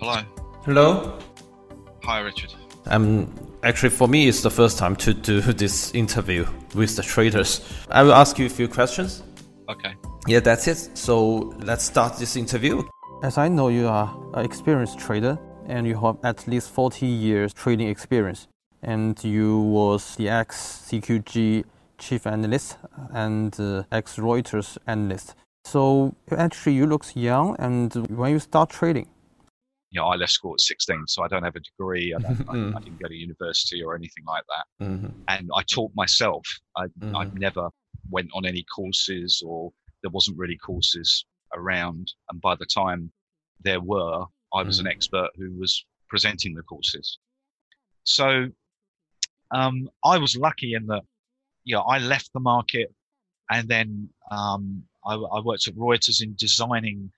Hello. Hello. Hi, Richard. Um, actually, for me, it's the first time to do this interview with the traders. I will ask you a few questions. Okay. Yeah, that's it. So let's start this interview. As I know, you are an experienced trader and you have at least 40 years trading experience. And you was the ex CQG chief analyst and uh, ex Reuters analyst. So actually, you look young. And when you start trading, you know, I left school at 16, so I don't have a degree. I, I, I didn't go to university or anything like that. Mm-hmm. And I taught myself. I, mm-hmm. I never went on any courses or there wasn't really courses around. And by the time there were, I was mm-hmm. an expert who was presenting the courses. So um, I was lucky in that, you know, I left the market and then um, I, I, worked at Reuters in designing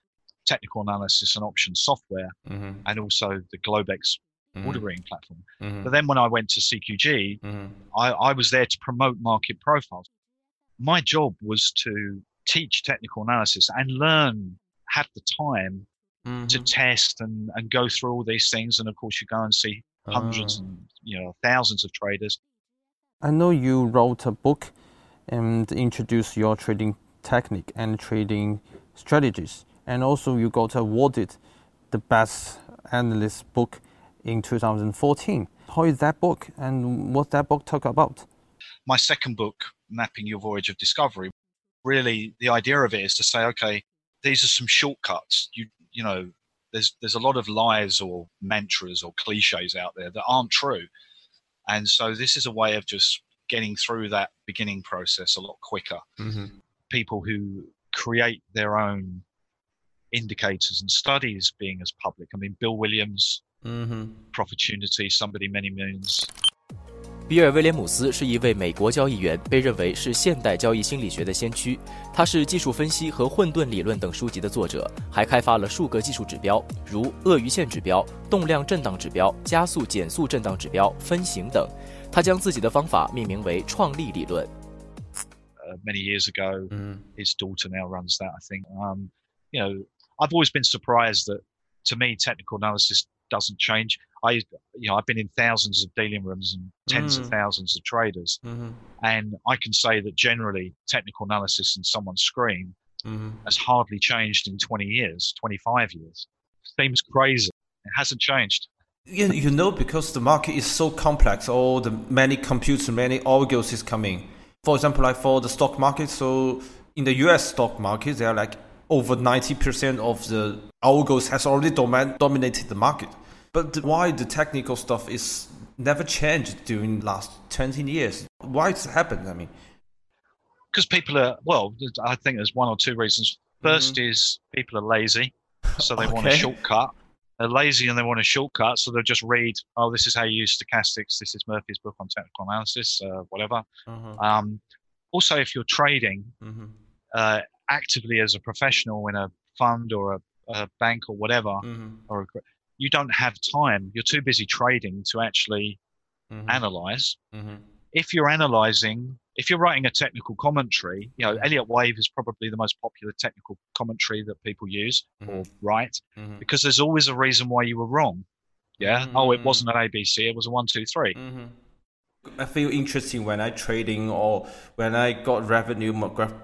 technical analysis and options software mm-hmm. and also the Globex mm-hmm. ordering platform. Mm-hmm. But then when I went to CQG, mm-hmm. I, I was there to promote market profiles. My job was to teach technical analysis and learn, have the time mm-hmm. to test and, and go through all these things. And of course, you go and see hundreds oh. and you know thousands of traders. I know you wrote a book and introduced your trading technique and trading strategies, and also you got awarded the best analyst book in 2014. How is that book, and what that book talk about? My second book, Mapping Your Voyage of Discovery, really the idea of it is to say, okay, these are some shortcuts. You you know, there's there's a lot of lies or mantras or cliches out there that aren't true, and so this is a way of just getting through that beginning process a lot quicker. Mm-hmm. People who create their own indicators and studies being as public. I mean, Bill Williams, mm-hmm. Profittunity, Somebody Many Moons. 比尔·威廉姆斯是一位美国交易员，被认为是现代交易心理学的先驱。他是《技术分析》和《混沌理论》等书籍的作者，还开发了数个技术指标，如鳄鱼线指标、动量震荡指标、加速减速震荡指标、分形等。他将自己的方法命名为创立理论。Uh, many years ago, mm. his daughter now runs that. I think. Um, you know, I've always been surprised that, to me, technical analysis doesn't change. I, you know, I've been in thousands of dealing rooms and tens mm. of thousands of traders, mm-hmm. and I can say that generally technical analysis in someone's screen mm-hmm. has hardly changed in 20 years, 25 years. Seems crazy. It hasn't changed. You, you know, because the market is so complex, all the many computers, many algos is coming. For example, like for the stock market, so in the US stock market, there are like over 90% of the algos has already domin- dominated the market. But why the technical stuff is never changed during the last 20 years? Why it's happened? I mean, because people are well. I think there's one or two reasons. 1st mm-hmm. is people are lazy, so they okay. want a shortcut. They're lazy and they want a shortcut, so they'll just read. Oh, this is how you use stochastics. This is Murphy's book on technical analysis, uh, whatever. Mm-hmm. Um, also, if you're trading mm-hmm. uh, actively as a professional in a fund or a, a bank or whatever, mm-hmm. or a, you don't have time. You're too busy trading to actually mm-hmm. analyze. Mm-hmm. If you're analyzing, if you're writing a technical commentary, you know, Elliott Wave is probably the most popular technical commentary that people use mm-hmm. or write mm-hmm. because there's always a reason why you were wrong. Yeah. Oh, it wasn't an ABC. It was a one, two, three. I feel interesting when I trading or when I got revenue,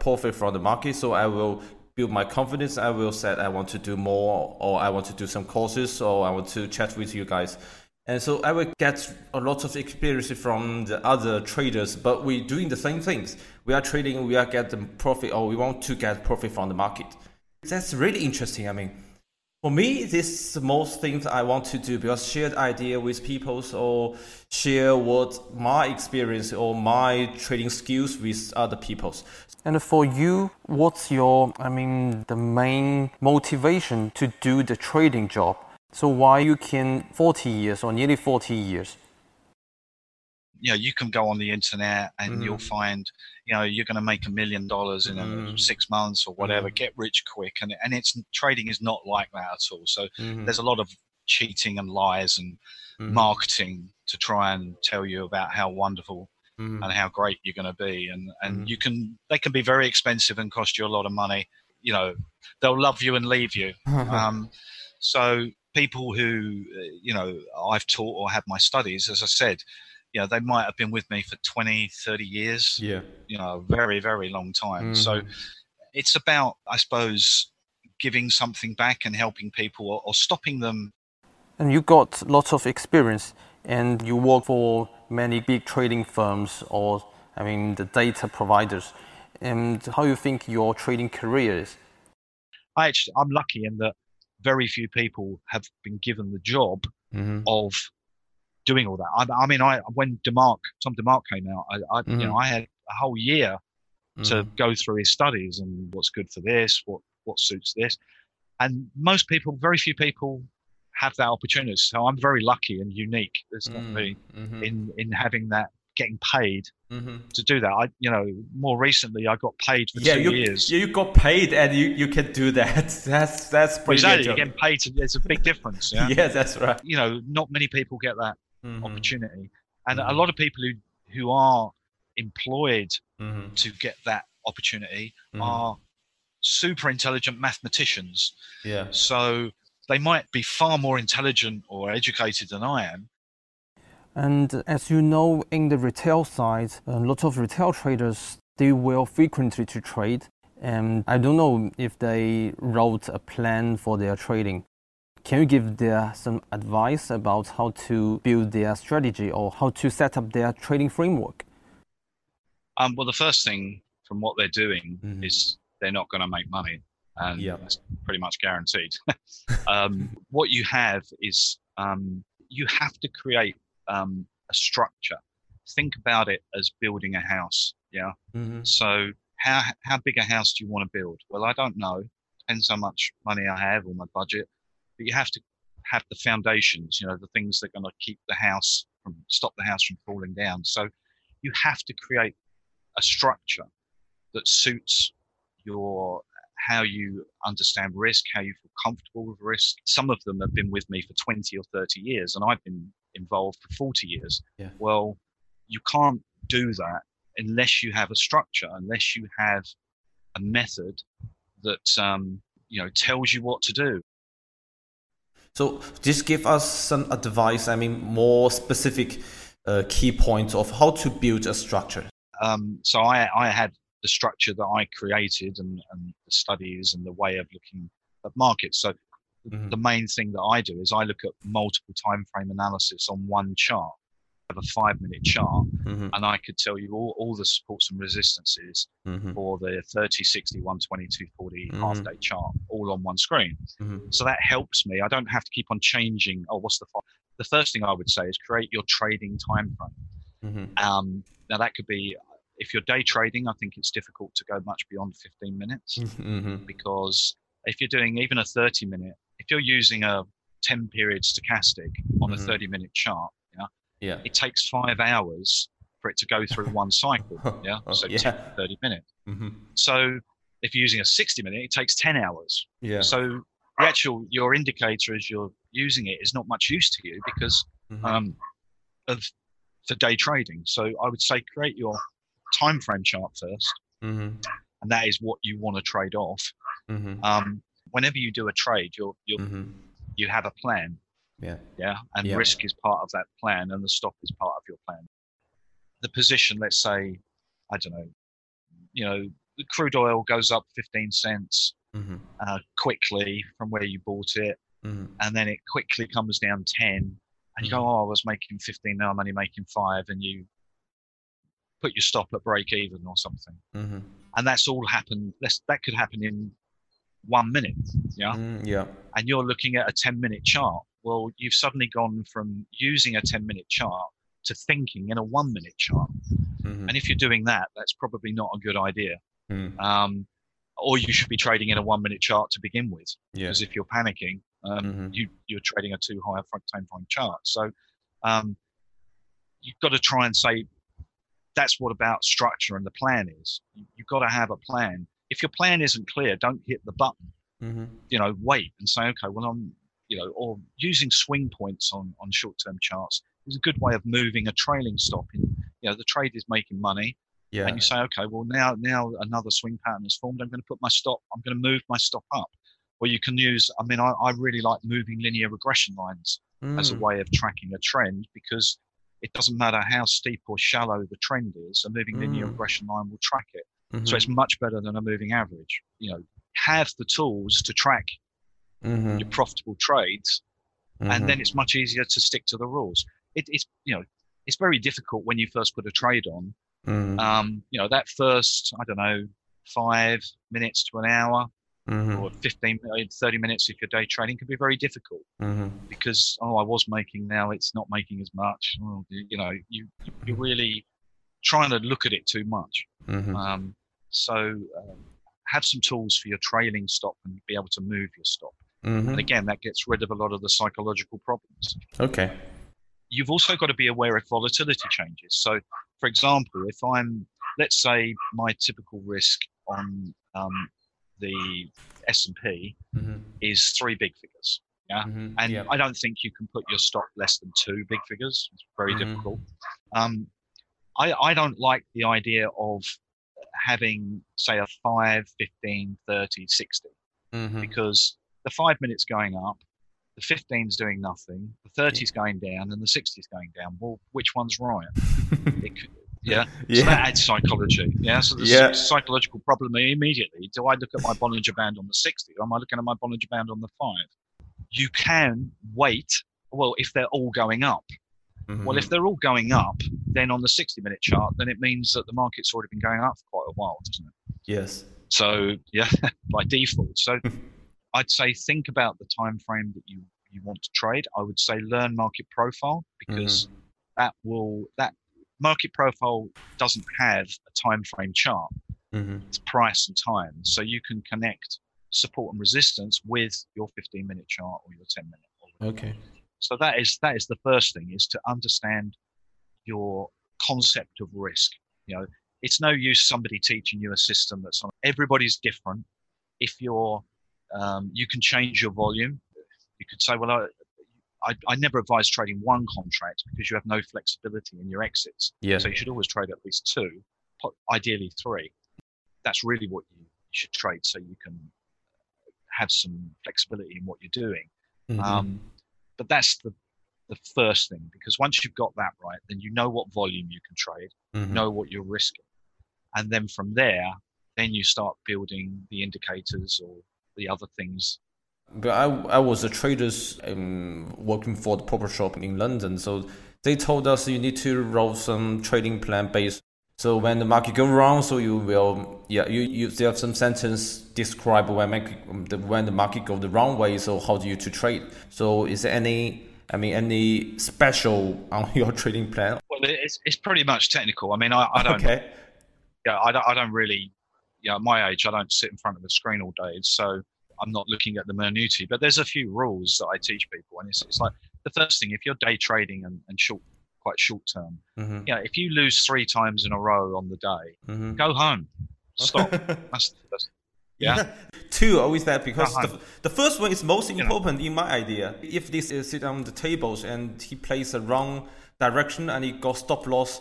profit from the market. So I will build my confidence. I will say I want to do more, or I want to do some courses, or I want to chat with you guys. And so I will get a lot of experience from the other traders, but we're doing the same things. We are trading, we are getting profit, or we want to get profit from the market. That's really interesting. I mean, for me, this is the most things I want to do because shared idea with people or share what my experience or my trading skills with other people's. And for you, what's your, I mean, the main motivation to do the trading job? So why you can 40 years or nearly 40 years? You know you can go on the internet and mm. you'll find you know you're going to make a million dollars in mm. six months or whatever mm. get rich quick and and it's trading is not like that at all so mm-hmm. there's a lot of cheating and lies and mm. marketing to try and tell you about how wonderful and how great you're going to be and and you can they can be very expensive and cost you a lot of money you know they'll love you and leave you um, so people who uh, you know I've taught or had my studies, as I said, you know they might have been with me for 20, 30 years. Yeah, you know, a very very long time. Mm. So it's about, I suppose, giving something back and helping people or, or stopping them. And you got lots of experience, and you work for many big trading firms or I mean the data providers. And how you think your trading career is? I actually, I'm lucky in that very few people have been given the job mm-hmm. of doing all that. I, I, mean, I when DeMark, Tom DeMark came out, I, I mm-hmm. you know, I had a whole year mm-hmm. to go through his studies and what's good for this, what what suits this, and most people, very few people have that opportunity. So I'm very lucky and unique. There's not me mm-hmm. in in having that getting paid mm-hmm. to do that. I, you know, more recently I got paid for yeah, two you, years. Yeah, you got paid and you, you can do that. That's that's pretty exactly. You're getting paid. To, there's a big difference. Yeah? yeah, that's right. You know, not many people get that mm-hmm. opportunity, and mm-hmm. a lot of people who who are employed mm-hmm. to get that opportunity mm-hmm. are super intelligent mathematicians. Yeah. So they might be far more intelligent or educated than I am, and as you know, in the retail side, a lot of retail traders they will frequently to trade, and I don't know if they wrote a plan for their trading. Can you give them some advice about how to build their strategy or how to set up their trading framework? Um, well, the first thing from what they're doing mm-hmm. is they're not going to make money, and yep. that's pretty much guaranteed. um, what you have is um, you have to create um, a structure. Think about it as building a house. Yeah. Mm-hmm. So how how big a house do you want to build? Well, I don't know. Depends how much money I have or my budget. But you have to have the foundations. You know, the things that are going to keep the house from stop the house from falling down. So you have to create a structure that suits your how you understand risk, how you feel comfortable with risk. Some of them have been with me for 20 or 30 years, and I've been involved for 40 years. Yeah. Well, you can't do that unless you have a structure, unless you have a method that um, you know tells you what to do. So, just give us some advice. I mean, more specific uh, key points of how to build a structure. Um, so, I, I had the structure that I created and, and the studies and the way of looking at markets. So, Mm-hmm. The main thing that I do is I look at multiple time frame analysis on one chart. A five minute chart, mm-hmm. and I could tell you all, all the supports and resistances mm-hmm. for the 30, 60, 120, 240 mm-hmm. half day chart all on one screen. Mm-hmm. So that helps me. I don't have to keep on changing. Oh, what's the The first thing I would say is create your trading time frame. Mm-hmm. Um, now that could be if you're day trading, I think it's difficult to go much beyond 15 minutes mm-hmm. because if you're doing even a 30 minute, if you're using a 10 period stochastic on a 30 minute chart, yeah, it takes five hours for it to go through one cycle. Yeah, so yeah. 30 minutes. Mm-hmm. So if you're using a 60 minute, it takes 10 hours. Yeah. So the actual your indicator as you're using it is not much use to you because mm-hmm. um, of for day trading. So I would say create your time frame chart 1st mm-hmm. and that is what you want to trade off. Mm-hmm. Um, whenever you do a trade, you're you mm-hmm. you have a plan. Yeah. Yeah. And yeah. risk is part of that plan, and the stop is part of your plan. The position, let's say, I don't know, you know, the crude oil goes up 15 cents mm-hmm. uh, quickly from where you bought it, mm-hmm. and then it quickly comes down 10, and you go, mm-hmm. oh, I was making 15, now I'm only making five, and you put your stop at break even or something. Mm-hmm. And that's all happened. That's, that could happen in one minute. Yeah. Mm, yeah. And you're looking at a 10 minute chart. Well, you've suddenly gone from using a 10 minute chart to thinking in a one minute chart. Mm-hmm. And if you're doing that, that's probably not a good idea. Mm. Um, or you should be trading in a one minute chart to begin with. Yeah. Because if you're panicking, um, mm-hmm. you, you're trading a too high front time frame chart. So um, you've got to try and say, that's what about structure and the plan is. You've got to have a plan if your plan isn't clear, don't hit the button. Mm-hmm. You know, wait and say, okay, well, I'm, you know, or using swing points on on short term charts is a good way of moving a trailing stop. In, you know, the trade is making money. Yeah. And you say, okay, well, now now another swing pattern is formed. I'm going to put my stop. I'm going to move my stop up. or you can use. I mean, I, I really like moving linear regression lines mm. as a hmm. way of tracking a trend because it doesn't matter how steep or shallow the trend is, a moving mm. linear hmm. regression line will track it. Mm-hmm. So it's much better than a moving average. You know, have the tools to track mm-hmm. your profitable trades, mm-hmm. and then mm-hmm. it's much easier to stick to the rules. It, it's you know, it's very difficult when you first put a trade on. Mm. Um, you know, that first I don't know five minutes to an hour mm-hmm. or 15, uh, 30 minutes if you're day trading can be very difficult mm-hmm. because, oh, I was making now it's not making as much. Oh, you know, you, you're really trying to look at it too much. Mm-hmm. Um, so uh, have some tools for your trailing stop and be able to move your stop. Mm-hmm. And again, that gets rid of a lot of the psychological problems. Okay. You've also got to be aware of volatility changes. So, for example, if I'm, let's say, my typical risk on um, the S and P mm-hmm. is three big figures. Yeah, mm-hmm. and yep. I don't think you can put your stock less than two big figures. It's very mm-hmm. difficult. Um, I, I don't like the idea of having, say, a 5, 15, 30, 60, mm-hmm. because the five minutes going up, the 15's doing nothing, the 30's going down, and the 60's going down. Well, which one's right? it, yeah. yeah. So that adds psychology. Yeah. So the yeah. psychological problem immediately. Do I look at my Bollinger Band on the 60 or am I looking at my Bollinger Band on the 5? You can wait. Well, if they're all going up. Mm-hmm. Well, if they're all going up, then on the 60 minute chart, then it means that the market's already been going up for quite a while, doesn't it? Yes. So, yeah, by default. So, I'd say think about the time frame that you, you want to trade. I would say learn market profile because mm-hmm. that will that market profile doesn't have a time frame chart. Mm-hmm. It's price and time. So you can connect support and resistance with your 15 minute chart or your 10 minute. Okay. So that is that is the first thing is to understand your concept of risk. You know, it's no use somebody teaching you a system that's on. Everybody's different. If you're, um, you can change your volume. You could say, well, I, I, I, never advise trading one contract because you have no flexibility in your exits. Yeah. So you should always trade at least two, ideally three. That's really what you should trade so you can have some flexibility in what you're doing. Mm-hmm. Um, but that's the the first thing because once you've got that right, then you know what volume you can trade, mm-hmm. know what you're risking, and then from there, then you start building the indicators or the other things but I, I was a trader um, working for the proper shop in London. So they told us you need to roll some trading plan based. So when the market go wrong, so you will, yeah, you, you there have some sentence describe when market, the, when the market go the wrong way. So how do you to trade? So is there any, I mean, any special on your trading plan? Well, it's, it's pretty much technical. I mean, I, I don't, okay. yeah, I don't, I don't really, yeah, at my age, I don't sit in front of a screen all day. So I'm not looking at the minutiae, but there's a few rules that I teach people, and it's, it's like the first thing if you're day trading and, and short, quite short term, mm-hmm. yeah, if you lose three times in a row on the day, mm-hmm. go home, stop. that's, that's, yeah. Two always that because the, the first one is most important you know. in my idea. If this is sit on the tables and he plays the wrong direction and he got stop loss,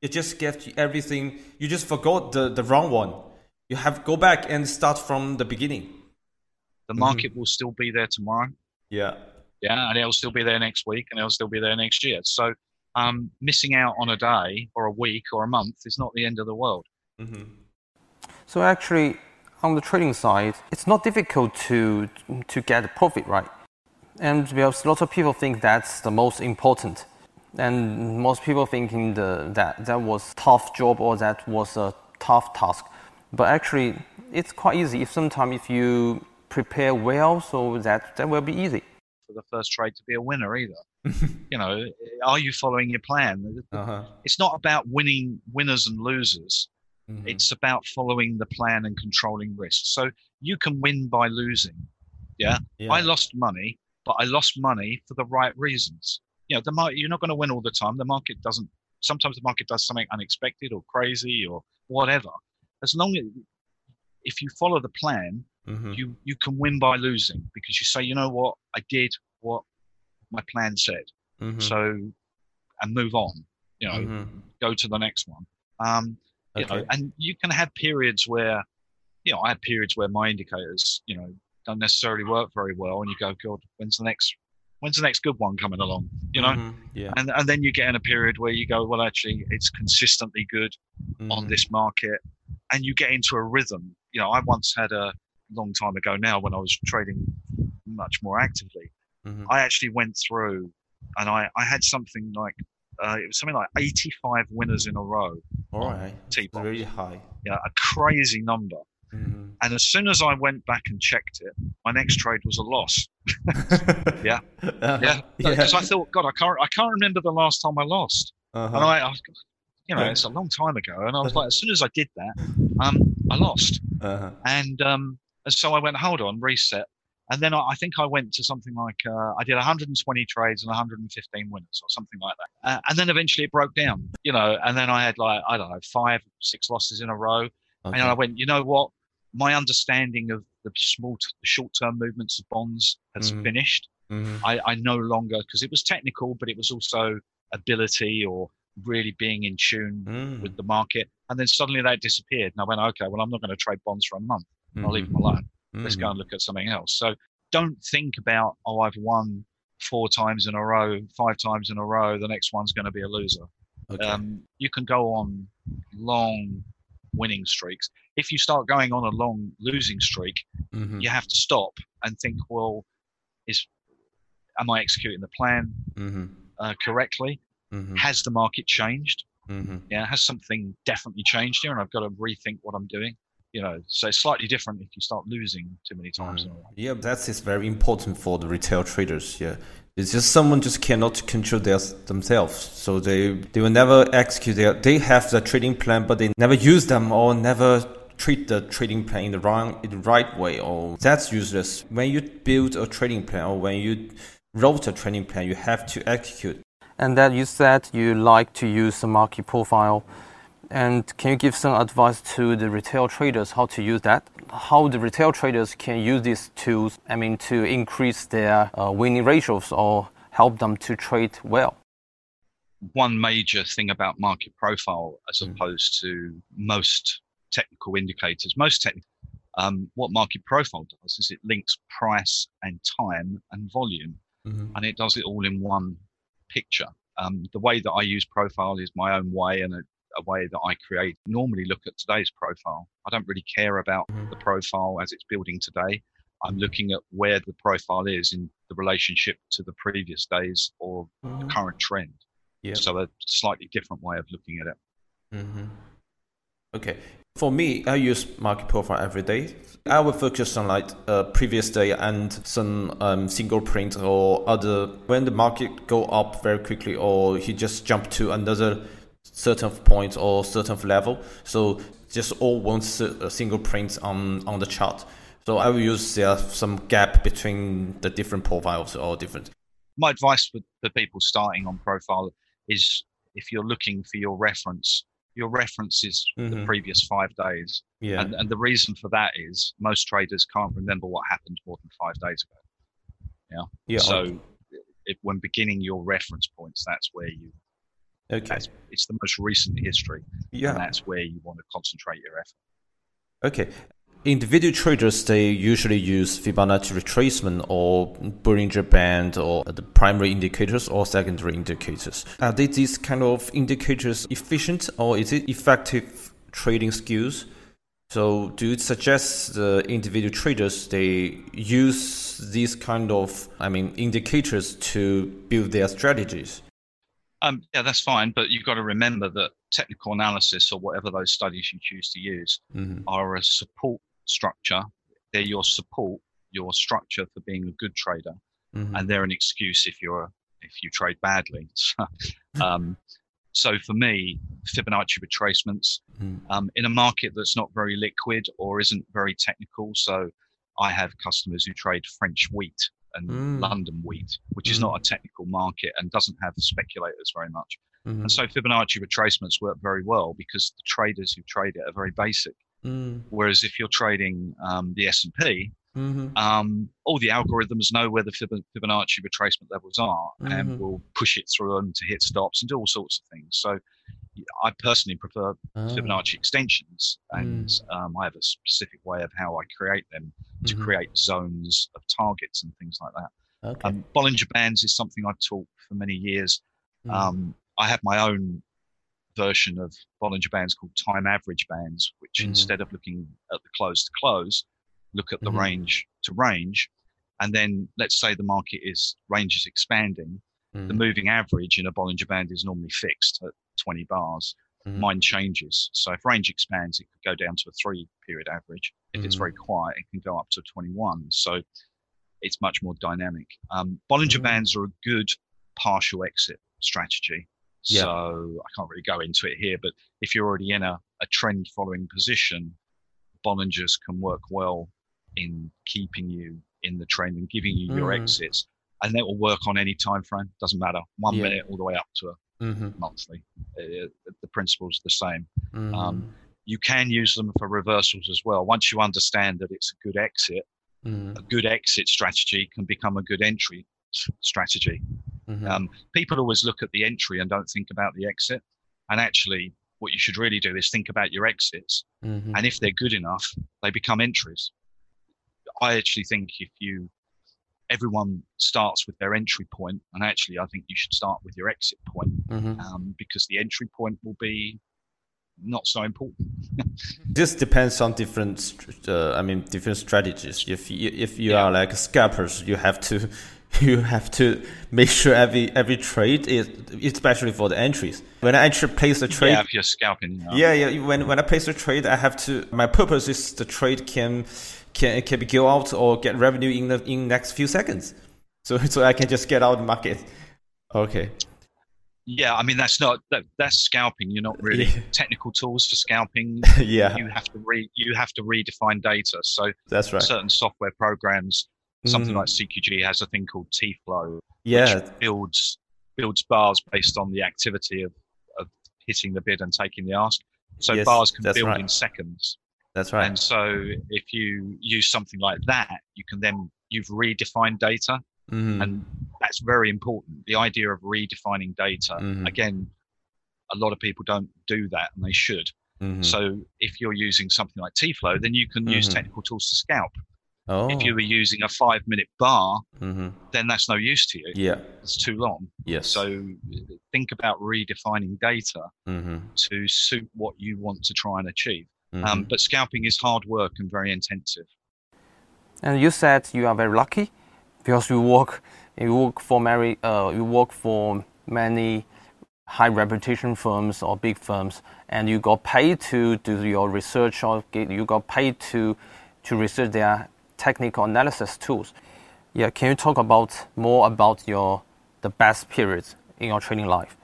it just gets everything. You just forgot the, the wrong one. You have go back and start from the beginning. The mm-hmm. market mm-hmm. will still be there tomorrow. Yeah. Yeah, and it'll still be there next week, and it'll still be there next year. So, um, missing out on a day or a week or a month is not the end of the world. Mm-hmm. So actually, on the trading side, it's not difficult to to get a profit, right? And because lots of people think that's the most important, and most people thinking the, that that was tough job or that was a tough task. But actually, it's quite easy if sometimes if you prepare well so that that will be easy. For the first trade to be a winner either. you know, are you following your plan? Uh-huh. It's not about winning winners and losers. Mm-hmm. It's about following the plan and controlling risk. So you can win by losing. Yeah? yeah. I lost money, but I lost money for the right reasons. You know, the market, you're not going to win all the time. The market doesn't. Sometimes the market does something unexpected or crazy or whatever. As long as if you follow the plan, mm-hmm. you you can win by losing because you say, you know what, I did what my plan said, mm-hmm. so and move on. You know, mm-hmm. go to the next one. Um, you okay. know, and you can have periods where, you know, I had periods where my indicators, you know, don't necessarily work very well, and you go, God, when's the next when's the next good one coming along? You know, mm-hmm. yeah. And and then you get in a period where you go, well, actually, it's consistently good mm-hmm. on this market, and you get into a rhythm. You know, I once had a long time ago now when I was trading much more actively. Mm-hmm. I actually went through, and I I had something like uh, it was something like 85 winners in a row. All right, T-box. really high. Yeah, a crazy number. Mm-hmm. And as soon as I went back and checked it, my next trade was a loss. yeah, uh-huh. yeah. Because yeah. I thought, God, I can't, I can't remember the last time I lost. Uh-huh. And I, I, you know, it's a long time ago, and I was like, as soon as I did that, um, I lost. Uh-huh. And um, and so I went, hold on, reset. And then I, I think I went to something like uh, I did 120 trades and 115 winners or something like that. Uh, and then eventually it broke down, you know. And then I had like I don't know five, six losses in a row. Okay. And I went, you know what? my understanding of the small, t- short-term movements of bonds has mm. finished. Mm. I, I no longer because it was technical, but it was also ability or really being in tune mm. with the market. And then suddenly that disappeared, and I went, okay, well, I'm not going to trade bonds for a month. I'll leave them mm-hmm. alone. Let's go and mm-hmm. look at something else. So don't think about, oh, I've won four times in a row, five times in a row. The next one's going to be a loser. Okay. Um, you can go on long winning streaks. If you start going on a long losing streak, mm-hmm. you have to stop and think, well, is am I executing the plan mm-hmm. uh, correctly? Mm-hmm. Has the market changed? Mm-hmm. Yeah, has something definitely changed here, and I've got to rethink what I'm doing you know, so it's slightly different if you start losing too many times. Mm. Yeah, that is very important for the retail traders. Yeah, it's just someone just cannot control their, themselves, so they they will never execute their. They have the trading plan, but they never use them or never treat the trading plan in the wrong, in the right way, or that's useless. When you build a trading plan or when you wrote a trading plan, you have to execute. And that you said you like to use the market profile and can you give some advice to the retail traders how to use that? How the retail traders can use these tools, I mean, to increase their uh, winning ratios or help them to trade well? One major thing about market profile, as mm. opposed to most technical indicators, most technical, um, what market profile does is it links price and time and volume, mm-hmm. and it does it all in one picture. Um, the way that I use profile is my own way, and it a way that I create normally look at today's profile. I don't really care about mm-hmm. the profile as it's building today. I'm looking at where the profile is in the relationship to the previous days or mm-hmm. the current trend. Yeah. So a slightly different way of looking at it. Mm-hmm. Okay. For me, I use market profile every day. I will focus on like uh, previous day and some um, single print or other when the market go up very quickly or he just jump to another certain point or certain level. So just all one single print on, on the chart. So I will use there some gap between the different profiles or different. My advice for, for people starting on profile is if you're looking for your reference, your reference is mm-hmm. the previous five days. Yeah. And, and the reason for that is most traders can't remember what happened more than five days ago. Yeah. yeah so if, when beginning your reference points, that's where you Okay. It's the most recent history. Yeah. And that's where you want to concentrate your effort. Okay. Individual traders, they usually use Fibonacci retracement or Bollinger Band or the primary indicators or secondary indicators. Are they, these kind of indicators efficient or is it effective trading skills? So do you suggest the individual traders they use these kind of I mean indicators to build their strategies? Um, yeah, that's fine, but you've got to remember that technical analysis or whatever those studies you choose to use mm-hmm. are a support structure. They're your support, your structure for being a good trader, mm-hmm. and they're an excuse if you're if you trade badly. um, so for me, Fibonacci retracements mm. um, in a market that's not very liquid or isn't very technical. So I have customers who trade French wheat and mm. London wheat, which mm. is not a technical market and doesn't have speculators very much. Mm-hmm. And so Fibonacci retracements work very well because the traders who trade it are very basic. Mm. Whereas if you're trading um, the S and P, mm-hmm. um, all the algorithms know where the Fibonacci retracement levels are mm-hmm. and will push it through them to hit stops and do all sorts of things. So I personally prefer oh. Fibonacci extensions, and mm. um, I have a specific way of how I create them to mm-hmm. create zones of targets and things like that. Okay. Um, Bollinger Bands is something I've taught for many years. Mm. Um, I have my own version of Bollinger Bands called time average bands, which mm. instead of looking at the close to close, look at the mm-hmm. range to range. And then let's say the market is range is expanding. Mm. The moving average in a Bollinger Band is normally fixed at 20 bars. Mm. Mine changes. So if range expands, it could go down to a three period average. If mm. it's very mm. quiet, it can go up to 21. So it's much more dynamic. Um, Bollinger mm. Bands are a good partial exit strategy. Yeah. So I can't really go into it here, but if you're already in a, a trend following position, Bollingers can work well in keeping you in the trend and giving you your mm. exits. And that will work on any time frame. Doesn't matter. One yeah. minute all the way up to a mm-hmm. monthly. Uh, the principle's the same. Mm. Um, you can use them for reversals as well. Once you understand that it's a good exit, mm. a good exit strategy can become a good entry strategy. Mm-hmm. Um, people always look at the entry and don't think about the exit. And actually, what you should really do is think about your exits. Mm-hmm. And if they're good enough, they become entries. I actually think if you, everyone starts with their entry point, and actually, I think you should start with your exit point mm-hmm. um, because the entry point will be not so important. this depends on different, uh, I mean, different strategies. If you, if you yeah. are like scalpers, you have to you have to make sure every every trade is especially for the entries. When I actually place a trade, yeah, if you're scalping, you know. yeah, yeah. When when I place a trade, I have to. My purpose is the trade can can can be go out or get revenue in the in next few seconds. So so I can just get out of the market. Okay. Yeah, I mean that's not that, that's scalping. You're not really yeah. technical tools for scalping. yeah, you have to re you have to redefine data. So that's right. Certain software programs Something mm. like CQG has a thing called T-flow, yeah. which builds builds bars based on the activity of, of hitting the bid and taking the ask. So yes, bars can build right. in seconds. That's right. And so if you use something like that, you can then you've redefined data, mm. and that's very important. The idea of redefining data mm. again, a lot of people don't do that, and they should. Mm-hmm. So if you're using something like T-flow, then you can mm-hmm. use technical tools to scalp. Oh. If you were using a five minute bar, mm-hmm. then that's no use to you. Yeah. It's too long. Yes. So think about redefining data mm-hmm. to suit what you want to try and achieve. Mm-hmm. Um, but scalping is hard work and very intensive. And you said you are very lucky because you work you work for many uh, you work for many high reputation firms or big firms, and you got paid to do your research or you got paid to to research their technical analysis tools. Yeah, can you talk about more about your the best periods in your trading life?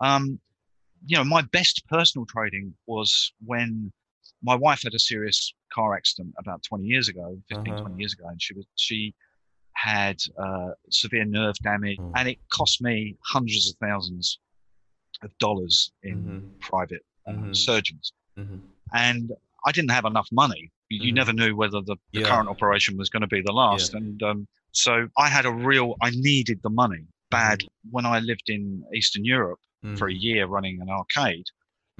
Um, you know, my best personal trading was when my wife had a serious car accident about 20 years ago, 15, uh-huh. 20 years ago, and she was she had uh, severe nerve damage, mm. and it cost me hundreds of thousands of dollars in mm-hmm. private uh, mm-hmm. surgeons. Mm-hmm. And I didn't have enough money you, mm. never knew whether the, the yeah. current operation was going to be the last. Yeah. And um, so I had a real, I needed the money bad mm. when I lived in Eastern Europe mm. for a year running an arcade.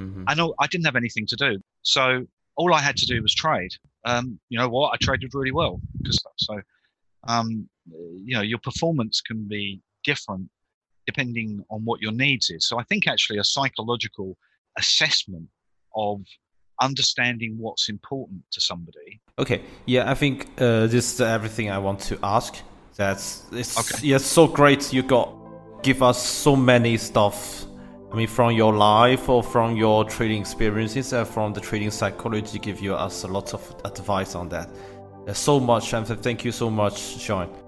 Mm-hmm. I know I didn't have anything to do. So all I had to do was trade. Um, you know what? I traded really well because so, um, you know, your performance can be different depending on what your needs is. So I think actually a psychological assessment of understanding what's important to somebody. Okay, yeah, I think uh, this is everything I want to ask. That's it's okay. yeah, so great. You got give us so many stuff. I mean, from your life or from your trading experiences, uh, from the trading psychology, give you us a lot of advice on that. There's so much, and thank you so much, Shaun.